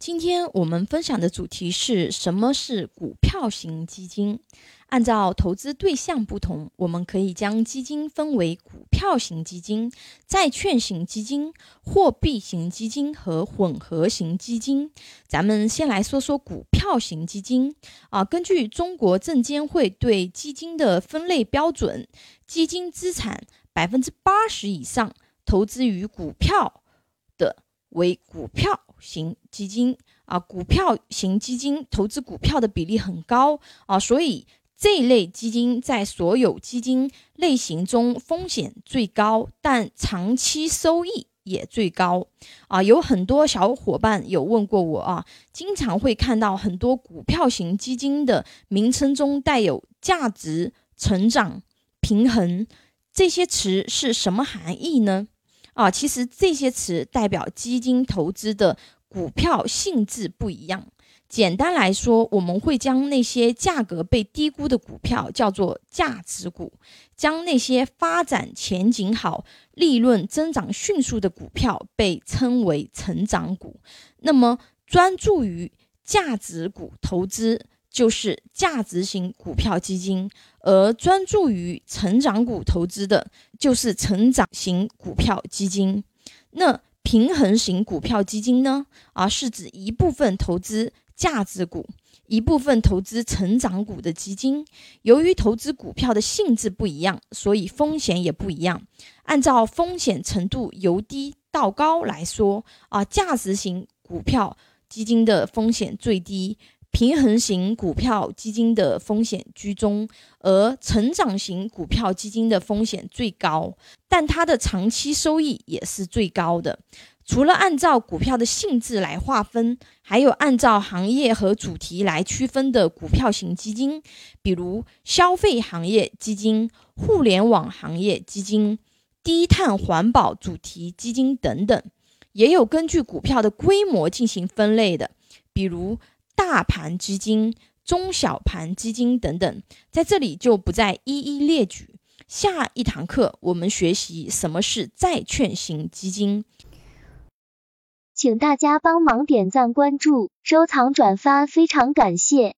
今天我们分享的主题是什么是股票型基金？按照投资对象不同，我们可以将基金分为股票型基金、债券型基金、货币型基金和混合型基金。咱们先来说说股票型基金啊。根据中国证监会对基金的分类标准，基金资产百分之八十以上投资于股票的为股票。型基金啊，股票型基金投资股票的比例很高啊，所以这类基金在所有基金类型中风险最高，但长期收益也最高啊。有很多小伙伴有问过我啊，经常会看到很多股票型基金的名称中带有价值、成长、平衡这些词是什么含义呢？啊，其实这些词代表基金投资的股票性质不一样。简单来说，我们会将那些价格被低估的股票叫做价值股，将那些发展前景好、利润增长迅速的股票被称为成长股。那么，专注于价值股投资。就是价值型股票基金，而专注于成长股投资的，就是成长型股票基金。那平衡型股票基金呢？啊，是指一部分投资价值股，一部分投资成长股的基金。由于投资股票的性质不一样，所以风险也不一样。按照风险程度由低到高来说，啊，价值型股票基金的风险最低。平衡型股票基金的风险居中，而成长型股票基金的风险最高，但它的长期收益也是最高的。除了按照股票的性质来划分，还有按照行业和主题来区分的股票型基金，比如消费行业基金、互联网行业基金、低碳环保主题基金等等。也有根据股票的规模进行分类的，比如。大盘基金、中小盘基金等等，在这里就不再一一列举。下一堂课我们学习什么是债券型基金，请大家帮忙点赞、关注、收藏、转发，非常感谢。